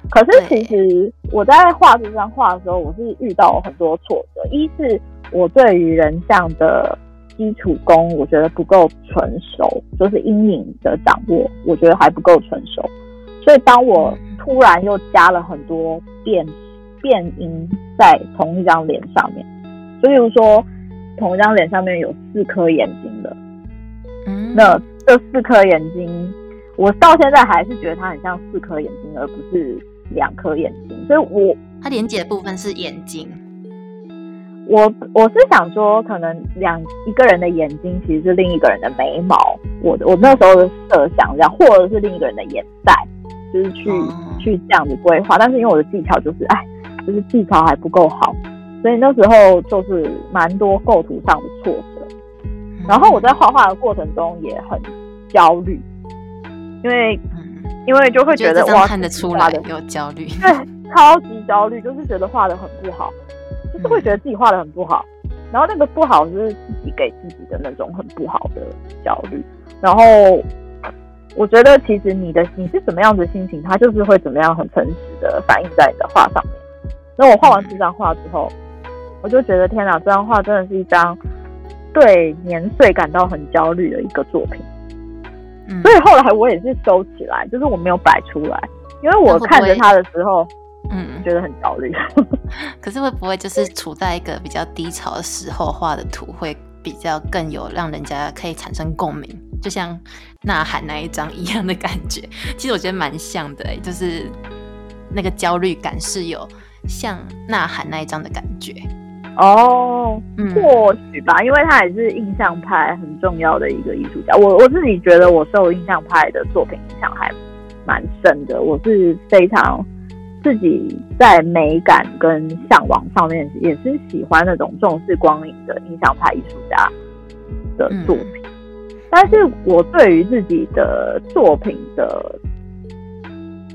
可是其实我在画这张画的时候，我是遇到很多挫折。一是我对于人像的基础功，我觉得不够成熟，就是阴影的掌握，我觉得还不够成熟。所以当我突然又加了很多变变音在同一张脸上面，就比如说同一张脸上面有四颗眼睛的，嗯，那这四颗眼睛，我到现在还是觉得它很像四颗眼睛，而不是。两颗眼睛，所以我它连接的部分是眼睛。我我是想说，可能两一个人的眼睛其实是另一个人的眉毛。我我那时候的设想这样，或者是另一个人的眼袋，就是去去这样子规划。但是因为我的技巧就是，哎，就是技巧还不够好，所以那时候就是蛮多构图上的挫折。然后我在画画的过程中也很焦虑，因为。因为就会觉得哇，看得出来有焦虑，对，超级焦虑，就是觉得画的很不好，就是会觉得自己画的很不好，然后那个不好是自己给自己的那种很不好的焦虑，然后我觉得其实你的你是什么样子心情，它就是会怎么样很诚实的反映在你的画上面。那我画完这张画之后，我就觉得天哪，这张画真的是一张对年岁感到很焦虑的一个作品。所以后来我也是收起来，就是我没有摆出来，因为我看着他的时候，嗯，觉得很焦虑。[LAUGHS] 可是会不会就是处在一个比较低潮的时候画的图，会比较更有让人家可以产生共鸣？就像呐喊那一张一样的感觉。[LAUGHS] 其实我觉得蛮像的，就是那个焦虑感是有像呐喊那一张的感觉。哦，或许吧，因为他也是印象派很重要的一个艺术家。我我自己觉得我受印象派的作品影响还蛮深的。我是非常自己在美感跟向往上面也是喜欢那种重视光影的印象派艺术家的作品，但是我对于自己的作品的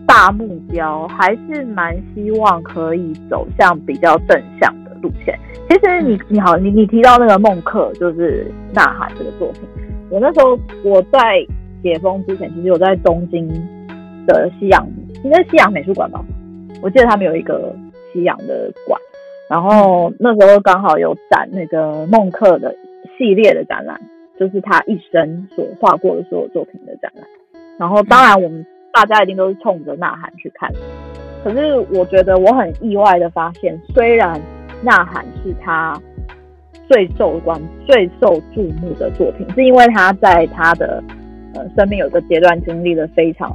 大目标还是蛮希望可以走向比较正向的路线。其实你你好，你你提到那个孟克就是《呐喊》这个作品，我那时候我在解封之前，其实我在东京的西洋，应该西洋美术馆吧。我记得他们有一个西洋的馆，然后那时候刚好有展那个孟克的系列的展览，就是他一生所画过的所有作品的展览。然后当然我们大家一定都是冲着《呐喊》去看，可是我觉得我很意外的发现，虽然《呐喊》是他最受关、最受注目的作品，是因为他在他的呃生命有个阶段经历了非常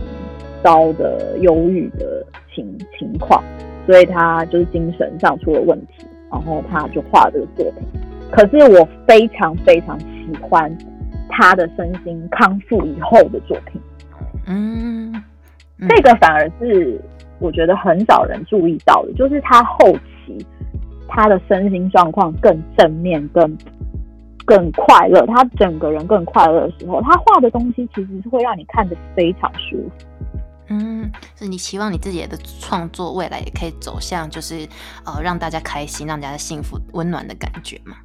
糟的忧郁的。情情况，所以他就是精神上出了问题，然后他就画这个作品。可是我非常非常喜欢他的身心康复以后的作品。嗯，这个反而是我觉得很少人注意到的，就是他后期他的身心状况更正面、更更快乐，他整个人更快乐的时候，他画的东西其实是会让你看着非常舒服。嗯，是你期望你自己的创作未来也可以走向，就是呃让大家开心、让大家幸福、温暖的感觉吗？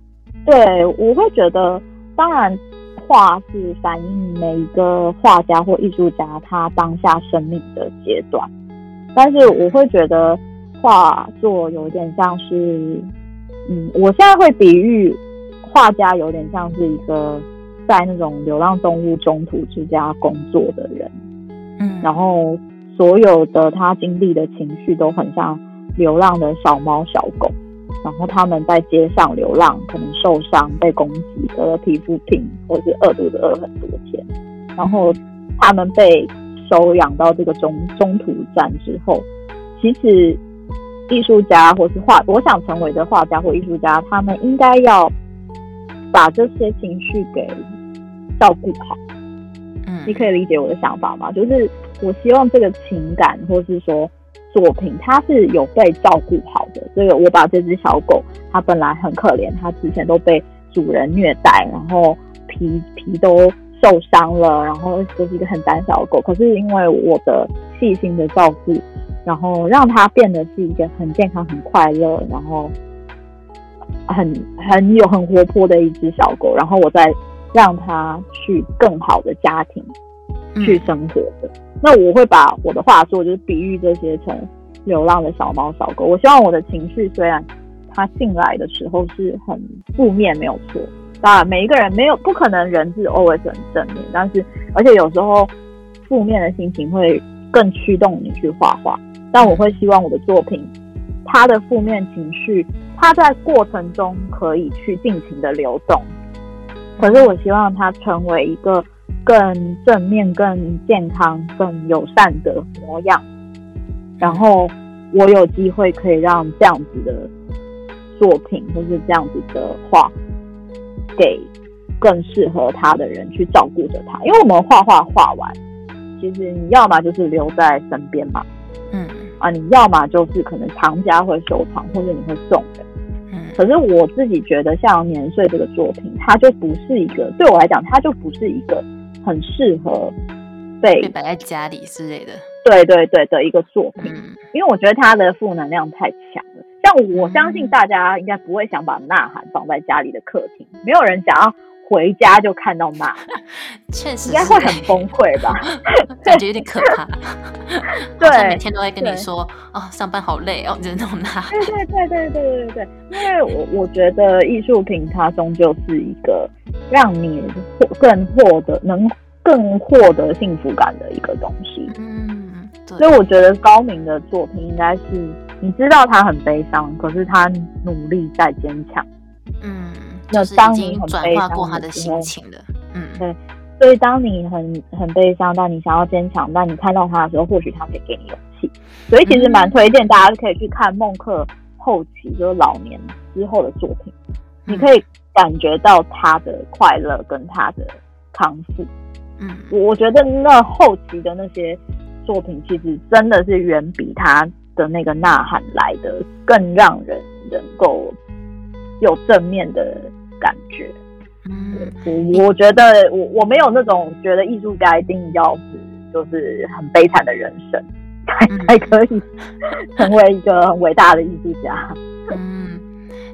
对，我会觉得，当然画是反映每一个画家或艺术家他当下生命的阶段，但是我会觉得画作有点像是，嗯，我现在会比喻画家有点像是一个在那种流浪动物中途之家工作的人。嗯，然后所有的他经历的情绪都很像流浪的小猫小狗，然后他们在街上流浪，可能受伤、被攻击、得了皮肤病，或是饿肚子饿很多天，然后他们被收养到这个中中途站之后，其实艺术家或是画，我想成为的画家或艺术家，他们应该要把这些情绪给照顾好。嗯你可以理解我的想法吗？就是我希望这个情感，或是说作品，它是有被照顾好的。这个我把这只小狗，它本来很可怜，它之前都被主人虐待，然后皮皮都受伤了，然后就是一个很胆小的狗。可是因为我的细心的照顾，然后让它变得是一个很健康、很快乐，然后很很有很活泼的一只小狗。然后我再。让它去更好的家庭去生活的，那我会把我的画作就是比喻这些成流浪的小猫小狗。我希望我的情绪虽然它进来的时候是很负面，没有错。当然，每一个人没有不可能人是 always 很正面，但是而且有时候负面的心情会更驱动你去画画。但我会希望我的作品，它的负面情绪，他在过程中可以去尽情的流动。可是我希望它成为一个更正面、更健康、更友善的模样，然后我有机会可以让这样子的作品或是这样子的画，给更适合他的人去照顾着他。因为我们画画画完，其实你要么就是留在身边嘛，嗯，啊，你要么就是可能藏家会收藏，或者你会送人。可是我自己觉得，像年岁这个作品，它就不是一个对我来讲，它就不是一个很适合被摆在家里之类的。对对对的一个作品，因为我觉得它的负能量太强了。像我相信大家应该不会想把《呐喊》放在家里的客厅，没有人想要。回家就看到妈 [LAUGHS] 确实应该会很崩溃吧。[LAUGHS] 感觉有点可怕。[LAUGHS] 对每天都在跟你说啊上班好累哦人那么大对对对对对对因为我我觉得艺术品它终究是一个让你获更获得能更获得幸福感的一个东西。嗯所以我觉得高明的作品应该是你知道他很悲伤可是他努力在坚强。嗯。那当你很悲伤的时候，嗯，对，所以当你很很悲伤，但你想要坚强，但你看到他的时候，或许他可以给你勇气。所以其实蛮推荐大家可以去看孟克后期，就是老年之后的作品，你可以感觉到他的快乐跟他的康复。嗯，我觉得那后期的那些作品，其实真的是远比他的那个呐喊来的更让人能够有正面的感觉。嗯，我我觉得我我没有那种觉得艺术家一定要是就是很悲惨的人生才才可以成为一个很伟大的艺术家。嗯，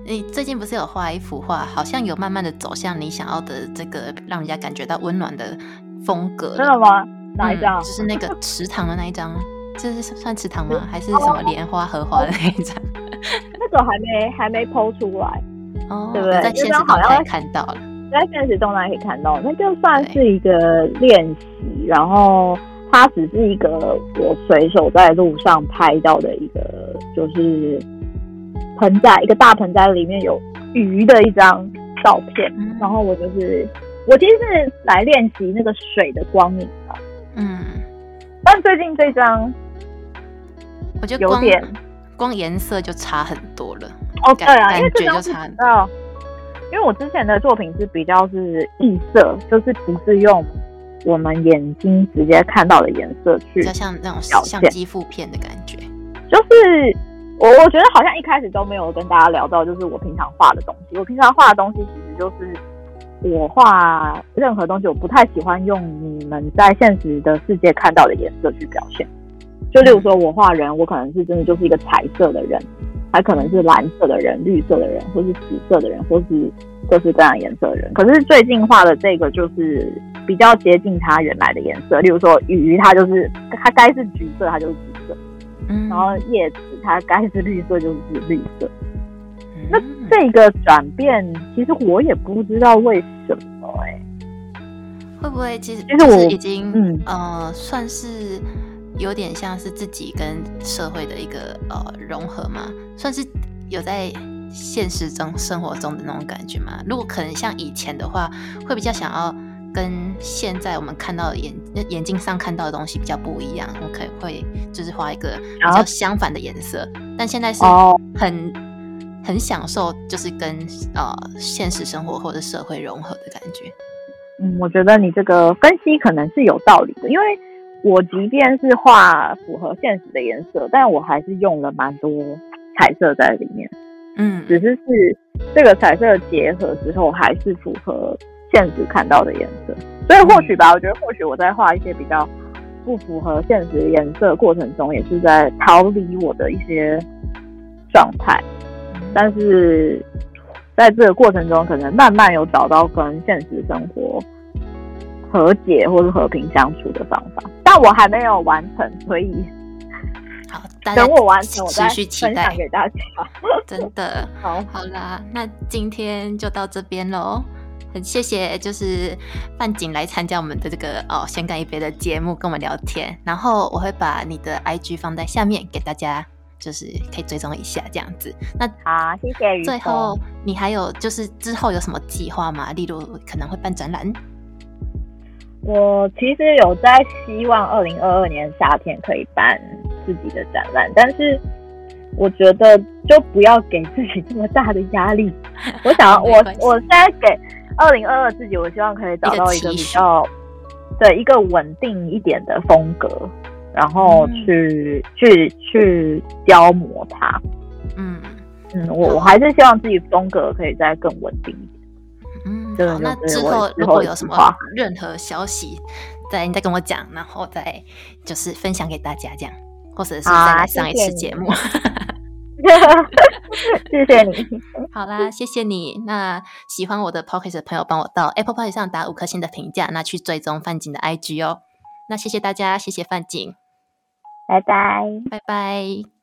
你最近不是有画一幅画，好像有慢慢的走向你想要的这个让人家感觉到温暖的风格。真的吗？哪一张？就是那个池塘的那一张。这是算池塘吗？还是什么莲花荷花的那一张？[LAUGHS] 那个还没还没剖出来哦，对不对？在现实动态看到了，在现实动态可以看到，那就算是一个练习，然后它只是一个我随手在路上拍到的一个，就是盆栽，一个大盆栽里面有鱼的一张照片，然后我就是我其实是来练习那个水的光影的，嗯，但最近这张。我觉得光光颜色就差很多了哦，对啊，因为这张是道，因为我之前的作品是比较是异色，就是不是用我们眼睛直接看到的颜色去，比较像那种像肌肤片的感觉。就是我我觉得好像一开始都没有跟大家聊到，就是我平常画的东西。我平常画的东西其实就是我画任何东西，我不太喜欢用你们在现实的世界看到的颜色去表现。就例如说，我画人，我可能是真的就是一个彩色的人，还可能是蓝色的人、绿色的人，或是紫色的人，或是各式各样颜色的人。可是最近画的这个就是比较接近它原来的颜色。例如说，鱼它就是它该是橘色，它就是橘色。嗯。然后叶子它该是绿色，就是绿色。那这个转变，其实我也不知道为什么哎。会不会其实其实我已经嗯呃算是。有点像是自己跟社会的一个呃融合嘛，算是有在现实中生活中的那种感觉嘛。如果可能像以前的话，会比较想要跟现在我们看到的眼眼睛上看到的东西比较不一样，我可能会就是画一个比较相反的颜色。但现在是很很享受，就是跟呃现实生活或者社会融合的感觉。嗯，我觉得你这个分析可能是有道理的，因为。我即便是画符合现实的颜色，但我还是用了蛮多彩色在里面。嗯，只是是这个彩色结合之后，还是符合现实看到的颜色。所以或许吧，我觉得或许我在画一些比较不符合现实颜色过程中，也是在逃离我的一些状态。但是在这个过程中，可能慢慢有找到跟现实生活和解或是和平相处的方法。但我还没有完成，所以好，等我完成，我再分享给大家。真的，[LAUGHS] 好，好啦，那今天就到这边喽。很谢谢，就是范景来参加我们的这个哦，先干一杯的节目，跟我们聊天。然后我会把你的 IG 放在下面给大家，就是可以追踪一下这样子。那好，谢谢。最后，你还有就是之后有什么计划吗？例如可能会办展览。我其实有在希望二零二二年夏天可以办自己的展览，但是我觉得就不要给自己这么大的压力。[LAUGHS] 我想，我我现在给二零二二自己，我希望可以找到一个比较对一个稳定一点的风格，然后去去去雕磨它。嗯嗯，我我还是希望自己风格可以再更稳定一点。嗯，好，那之后如果有什么任何消息，再你再跟我讲，然后再就是分享给大家这样，或者是再来上一次节目。[LAUGHS] 谢谢你，好啦，谢谢你。那喜欢我的 p o c k e t 的朋友，帮我到 Apple p o c k e t 上打五颗星的评价，那去追踪范景的 IG 哦。那谢谢大家，谢谢范景，拜拜，拜拜。